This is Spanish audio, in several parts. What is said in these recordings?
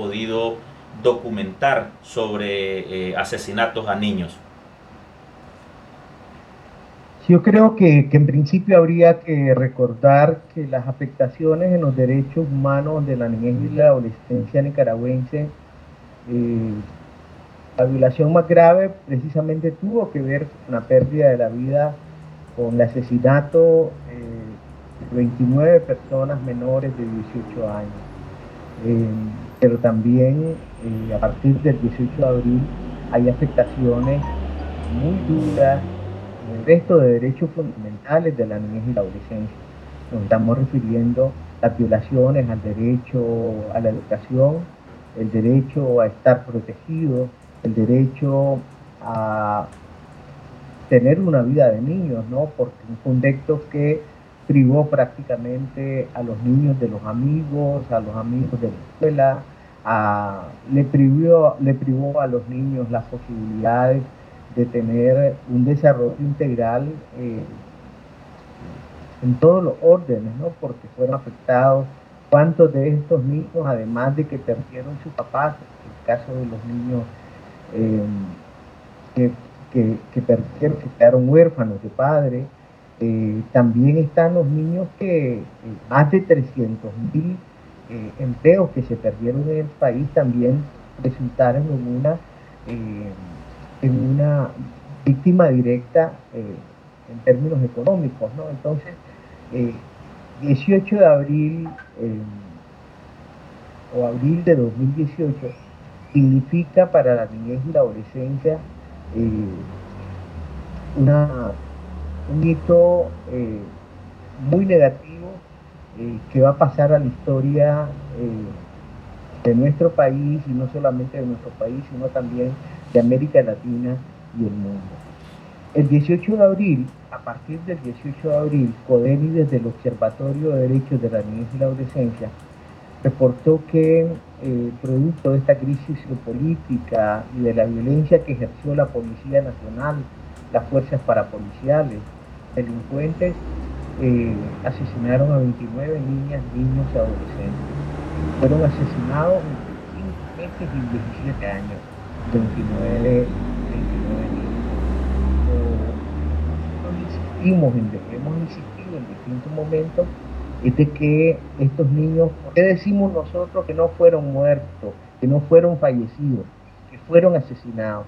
podido documentar sobre eh, asesinatos a niños? Yo creo que, en principio habría que recordar que las afectaciones en los derechos humanos de la niñez y la adolescencia nicaragüense, eh, la violación más grave precisamente tuvo que ver con la pérdida de la vida, con el asesinato eh, de 29 personas menores de 18 años. Pero también a partir del 18 de abril hay afectaciones muy duras el resto de derechos fundamentales de la niñez y la adolescencia. Nos estamos refiriendo a las violaciones al derecho a la educación, el derecho a estar protegido, el derecho a tener una vida de niños, ¿no? Porque un contexto que privó prácticamente a los niños de los amigos, a los amigos de la escuela, le, privó, le privó a los niños las posibilidades de tener un desarrollo integral eh, en todos los órdenes, ¿no? porque fueron afectados. ¿Cuántos de estos niños, además de que perdieron sus papás, el caso de los niños eh, que, que, perdieron, que quedaron huérfanos de padre, eh, también están los niños que más de 300 mil empleos que se perdieron en el país también resultaron en una en una víctima directa eh, en términos económicos, ¿no? Entonces, 18 eh, de abril eh, o abril de 2018 significa para la niñez y la adolescencia una, un hito muy negativo que va a pasar a la historia de nuestro país y no solamente de nuestro país, sino también de América Latina y el mundo. El 18 de abril, a partir del 18 de abril, CODENI desde el Observatorio de Derechos de la Niñez y la Adolescencia reportó que, eh, producto de esta crisis política y de la violencia que ejerció la Policía Nacional, las fuerzas parapoliciales, delincuentes, eh, asesinaron a 29 niñas, niños y adolescentes. Fueron asesinados entre 5 meses y 17 años 29, 29 insistimos hemos insistido en distintos momentos, es de que estos niños, ¿qué decimos nosotros que no fueron muertos, que no fueron fallecidos, que fueron asesinados?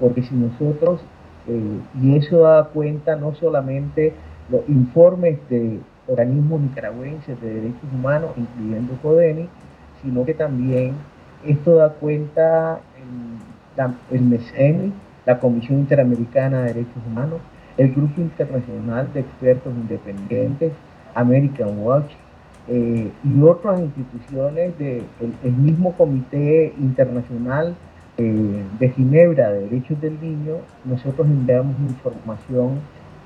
Porque si nosotros, eh, y eso da cuenta no solamente los informes de organismos nicaragüenses de derechos humanos, incluyendo CODENI, sino que también esto da cuenta el MECENI, la Comisión Interamericana de Derechos Humanos, el Grupo Internacional de Expertos Independientes, American Watch eh, y otras instituciones del mismo Comité Internacional eh, de Ginebra de Derechos del Niño, nosotros enviamos información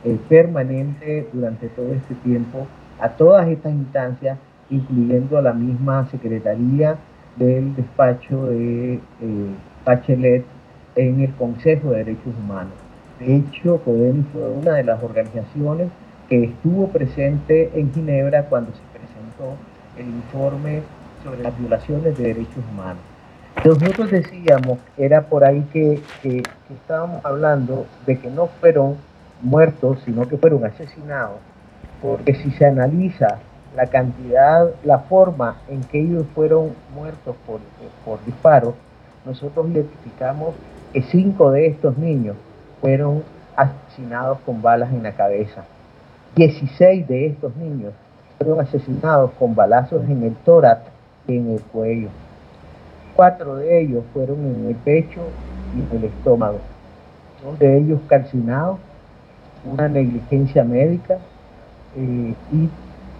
eh, permanente durante todo este tiempo a todas estas instancias, incluyendo a la misma Secretaría del despacho de Bachelet en el Consejo de Derechos Humanos. De hecho, CODEMI fue una de las organizaciones que estuvo presente en Ginebra cuando se presentó el informe sobre las violaciones de derechos humanos. Nosotros decíamos, era por ahí que, que, estábamos hablando de que no fueron muertos, sino que fueron asesinados, porque si se analiza la cantidad, la forma en que ellos fueron muertos por, por disparos, nosotros identificamos que cinco de estos niños fueron asesinados con balas en la cabeza. 16 de estos niños fueron asesinados con balazos en el tórax y en el cuello. Cuatro de ellos fueron en el pecho y en el estómago. Dos de ellos calcinados, una negligencia médica eh, y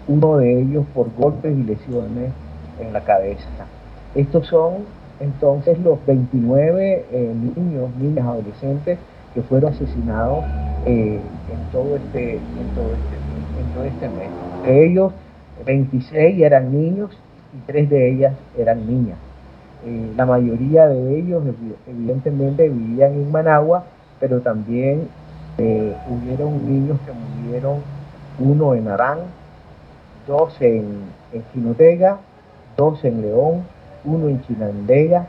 uno de ellos por golpes y lesiones en la cabeza. Estos son entonces los 29 eh, niños, niñas, adolescentes que fueron asesinados eh, en, todo este, en, todo este, en todo este mes. De ellos, 26 eran niños y tres de ellas eran niñas. La mayoría de ellos evidentemente vivían en Managua, pero también hubieron niños que murieron, uno en Arán, dos en, en Quinotega, dos en León, uno en Chinandega,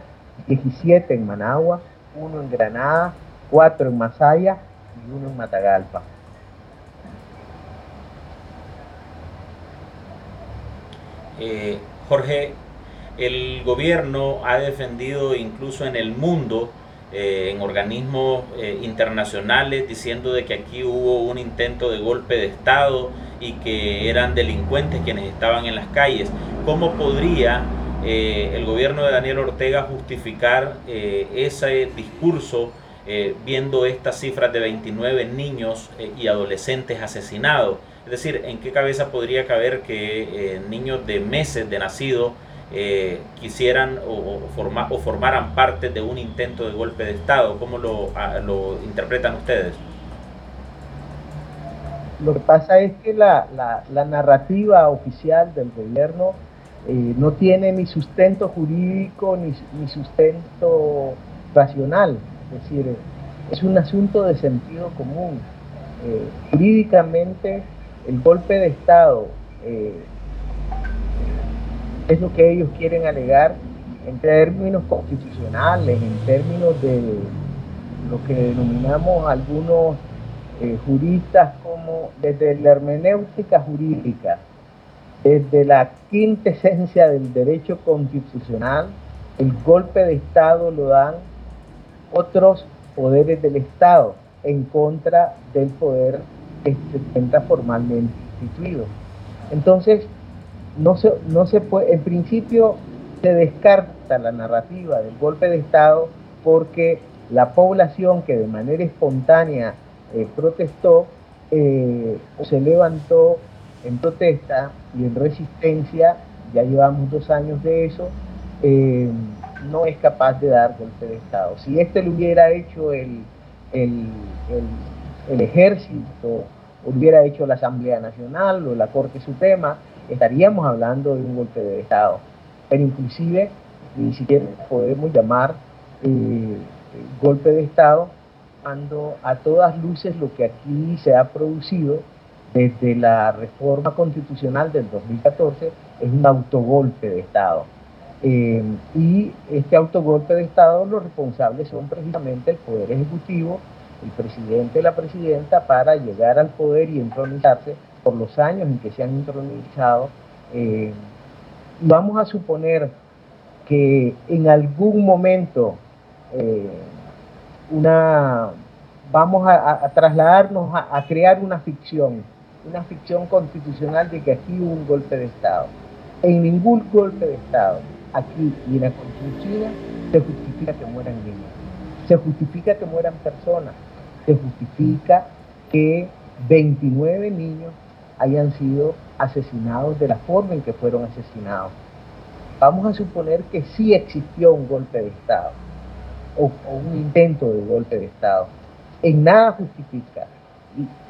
17 en Managua, uno en Granada, cuatro en Masaya y uno en Matagalpa. Eh, Jorge, el gobierno ha defendido incluso en el mundo, eh, en organismos eh, internacionales, diciendo de que aquí hubo un intento de golpe de Estado y que eran delincuentes quienes estaban en las calles. ¿Cómo podría el gobierno de Daniel Ortega justificar ese discurso viendo estas cifras de 29 niños y adolescentes asesinados? Es decir, ¿en qué cabeza podría caber que eh, niños de meses de nacido eh, quisieran o, o, formaran parte de un intento de golpe de Estado? ¿Cómo lo, interpretan ustedes? Lo que pasa es que la, narrativa oficial del gobierno eh, no tiene ni sustento jurídico ni, sustento racional. Es decir, es un asunto de sentido común. jurídicamente el golpe de Estado eh, es lo que ellos quieren alegar en términos constitucionales, en términos de lo que denominamos algunos eh, juristas como desde la hermenéutica jurídica, desde la quinta esencia del derecho constitucional, el golpe de Estado lo dan otros poderes del Estado en contra del poder se encuentra formalmente instituido. Entonces, no se, no se puede, en principio se descarta la narrativa del golpe de Estado porque la población que de manera espontánea eh, protestó eh, se levantó en protesta y en resistencia, ya llevamos dos años de eso, eh, no es capaz de dar golpe de Estado. Si este lo hubiera hecho el, el el ejército hubiera hecho la Asamblea Nacional o la Corte Suprema, estaríamos hablando de un golpe de Estado. Pero inclusive ni siquiera podemos llamar eh, golpe de Estado cuando a todas luces lo que aquí se ha producido desde la reforma constitucional del 2014 es un autogolpe de Estado. Eh, y este autogolpe de Estado los responsables son precisamente el Poder Ejecutivo, el presidente y la presidenta para llegar al poder y entronizarse los años en que se han entronizado. Eh, vamos a suponer que en algún momento eh, una, vamos a, trasladarnos a, crear una ficción, una ficción constitucional de que aquí hubo un golpe de Estado. En ningún golpe de Estado, aquí y en la Constitución, se justifica que mueran niños, se justifica que mueran personas, se justifica que 29 niños hayan sido asesinados de la forma en que fueron asesinados. Vamos a suponer que sí existió un golpe de Estado o, un intento de golpe de Estado. En nada justifica.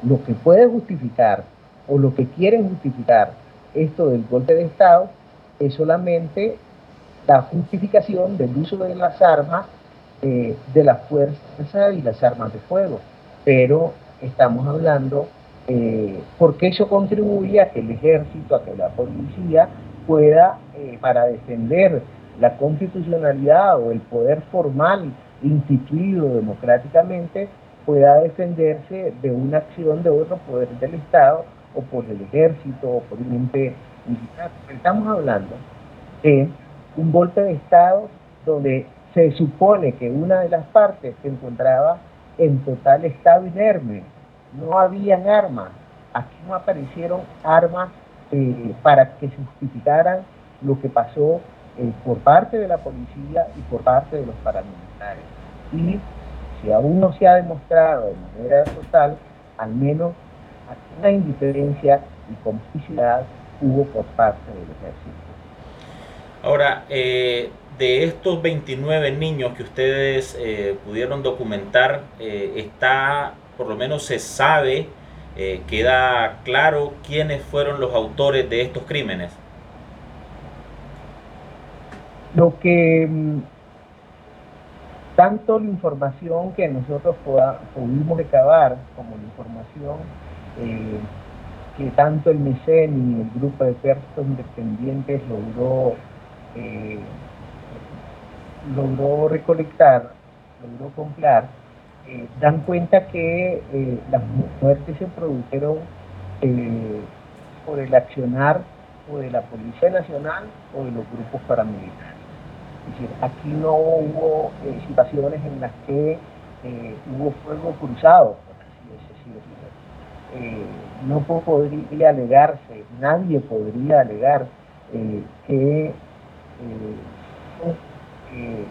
Lo que puede justificar o lo que quieren justificar esto del golpe de Estado es solamente la justificación del uso de las armas eh, de la fuerza y las armas de fuego. Pero estamos hablando eh, porque eso contribuye a que el ejército, a que la policía pueda, eh, para defender la constitucionalidad o el poder formal instituido democráticamente, pueda defenderse de una acción de otro poder del Estado o por el ejército o por un ente militar. Estamos hablando de un golpe de Estado donde se supone que una de las partes se encontraba en total estado inerme, no habían armas, aquí no aparecieron armas eh, para que justificaran lo que pasó eh, por parte de la policía y por parte de los paramilitares. Y si aún no se ha demostrado de manera total, al menos una indiferencia y complicidad hubo por parte del ejército. Ahora, eh, de estos 29 niños que ustedes pudieron documentar, está, por lo menos se sabe, eh, queda claro quiénes fueron los autores de estos crímenes. Lo que mm, tanto la información que nosotros pudimos recabar como la información que tanto el MECEN y el grupo de expertos independientes logró logró recolectar, logró comprar, eh, dan cuenta que eh, las muertes se produjeron eh, por el accionar o de la Policía Nacional o de los grupos paramilitares. Es decir, aquí no hubo situaciones en las que hubo fuego cruzado, por así decirlo. no podría alegarse, nadie podría alegar que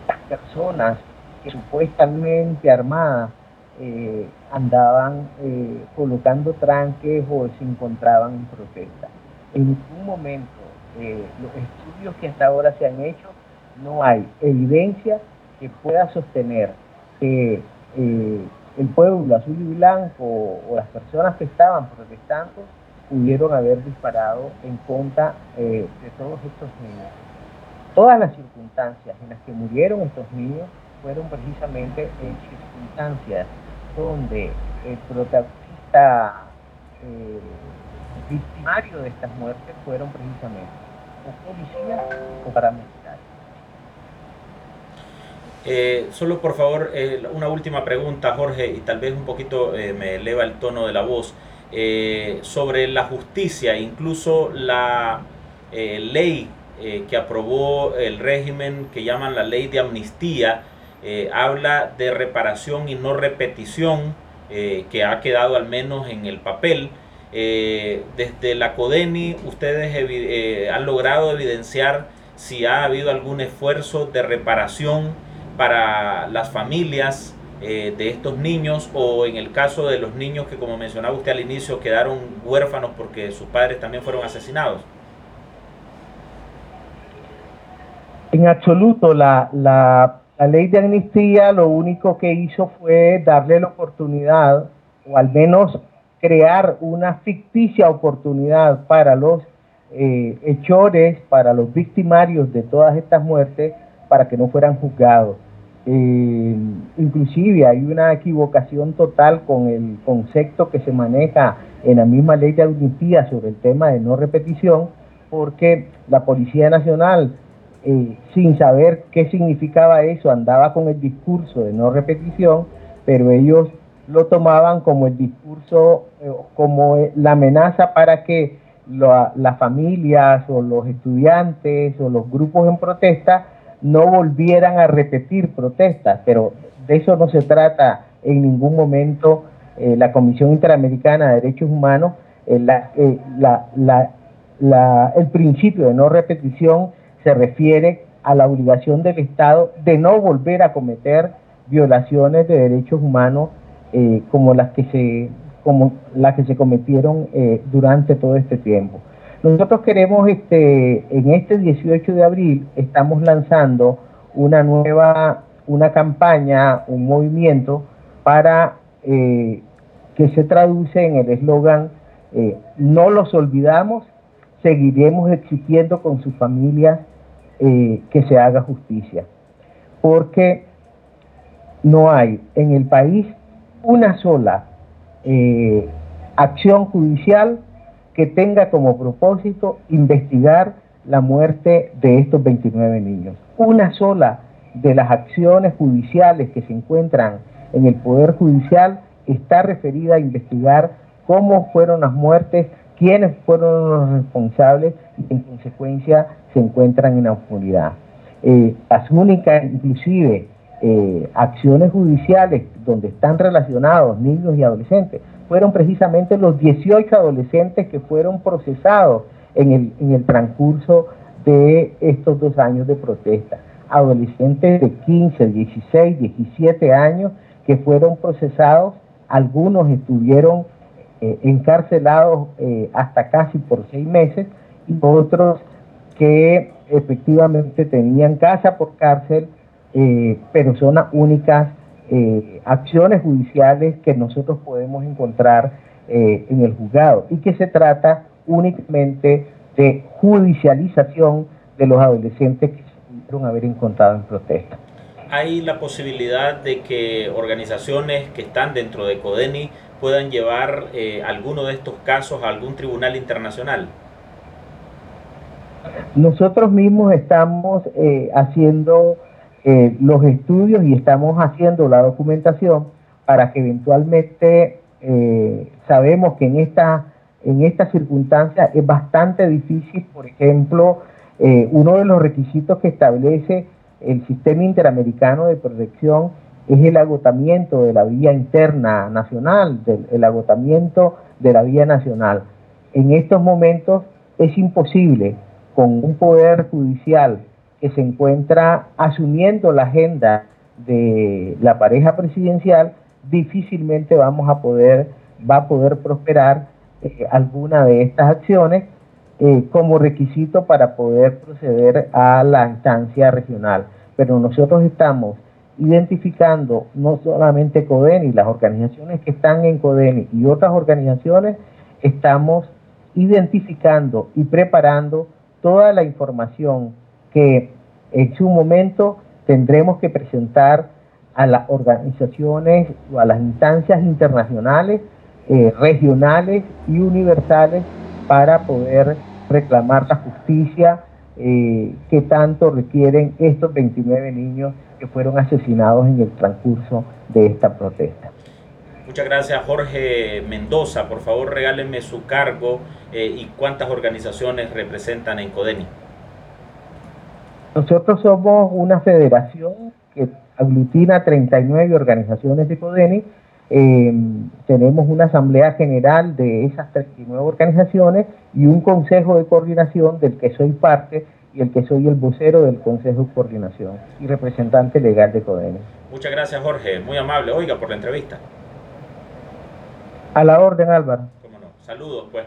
las personas que supuestamente armadas eh, andaban eh, colocando tranques o se encontraban en protesta. En ningún momento eh, los estudios que hasta ahora se han hecho no hay evidencia que pueda sostener que el pueblo azul y blanco o las personas que estaban protestando pudieron haber disparado en contra de todos estos niños. Todas las circunstancias en las que murieron estos niños fueron precisamente en circunstancias donde el protagonista eh, victimario de estas muertes fueron precisamente o policías o paramilitares. Eh, solo por favor, eh, una última pregunta, Jorge, y tal vez un poquito me eleva el tono de la voz, sobre la justicia, incluso la ley que aprobó el régimen que llaman la ley de amnistía, eh, habla de reparación y no repetición, eh, que ha quedado al menos en el papel. Eh, desde la CODENI, ustedes han logrado evidenciar si ha habido algún esfuerzo de reparación para las familias de estos niños o en el caso de los niños que como mencionaba usted al inicio quedaron huérfanos porque sus padres también fueron asesinados. En absoluto, la, la la ley de amnistía lo único que hizo fue darle la oportunidad, o al menos crear una ficticia oportunidad para los eh, hechores, para los victimarios de todas estas muertes, para que no fueran juzgados. Eh, inclusive hay una equivocación total con el concepto que se maneja en la misma ley de amnistía sobre el tema de no repetición, porque la Policía Nacional eh, sin saber qué significaba eso, andaba con el discurso de no repetición, pero ellos lo tomaban como el discurso, eh, como la amenaza para que las familias o los estudiantes o los grupos en protesta no volvieran a repetir protestas, pero de eso no se trata en ningún momento eh, la Comisión Interamericana de Derechos Humanos, el principio de no repetición se refiere a la obligación del Estado de no volver a cometer violaciones de derechos humanos eh, como las que se como las que se cometieron eh, durante todo este tiempo. Nosotros queremos, este, en este 18 de abril, estamos lanzando una nueva, una campaña, un movimiento para eh, que se traduce en el eslogan No los olvidamos, seguiremos existiendo con sus familias eh, que se haga justicia. Porque no hay en el país una sola eh, acción judicial que tenga como propósito investigar la muerte de estos 29 niños. Una sola de las acciones judiciales que se encuentran en el Poder Judicial está referida a investigar cómo fueron las muertes, quiénes fueron los responsables y en consecuencia se encuentran en la oscuridad. Eh, las únicas, inclusive, eh, acciones judiciales donde están relacionados niños y adolescentes fueron precisamente los 18 adolescentes que fueron procesados en el, en el transcurso de estos dos años de protesta. Adolescentes de 15, 16, 17 años que fueron procesados, algunos estuvieron eh, encarcelados hasta casi por seis meses y otros que efectivamente tenían casa por cárcel, eh, pero son únicas eh, acciones judiciales que nosotros podemos encontrar eh, en el juzgado y que se trata únicamente de judicialización de los adolescentes que pudieron haber encontrado en protesta. ¿Hay la posibilidad de que organizaciones que están dentro de CODENI puedan llevar alguno de estos casos a algún tribunal internacional? Nosotros mismos estamos eh, haciendo eh, los estudios y estamos haciendo la documentación para que eventualmente eh, sabemos que en esta en estas circunstancias es bastante difícil, por ejemplo, eh, uno de los requisitos que establece el sistema interamericano de protección es el agotamiento de la vía interna nacional, el agotamiento de la vía nacional. En estos momentos es imposible con un poder judicial que se encuentra asumiendo la agenda de la pareja presidencial, difícilmente vamos a poder, va a poder prosperar eh, alguna de estas acciones eh, como requisito para poder proceder a la instancia regional. Pero nosotros estamos identificando no solamente CODENI, las organizaciones que están en CODENI y otras organizaciones, estamos identificando y preparando toda la información que en su momento tendremos que presentar a las organizaciones o a las instancias internacionales, eh, regionales y universales para poder reclamar la justicia eh, que tanto requieren estos 29 niños que fueron asesinados en el transcurso de esta protesta. Muchas gracias Jorge Mendoza. Por favor regálenme su cargo eh, y cuántas organizaciones representan en CODENI. Nosotros somos una federación que aglutina 39 organizaciones de CODENI. Eh, tenemos una asamblea general de esas 39 organizaciones y un consejo de coordinación del que soy parte y el que soy el vocero del Consejo de Coordinación y representante legal de CODENI. Muchas gracias Jorge, muy amable. Oiga, por la entrevista. A la orden Álvaro. Cómo no. Saludos pues.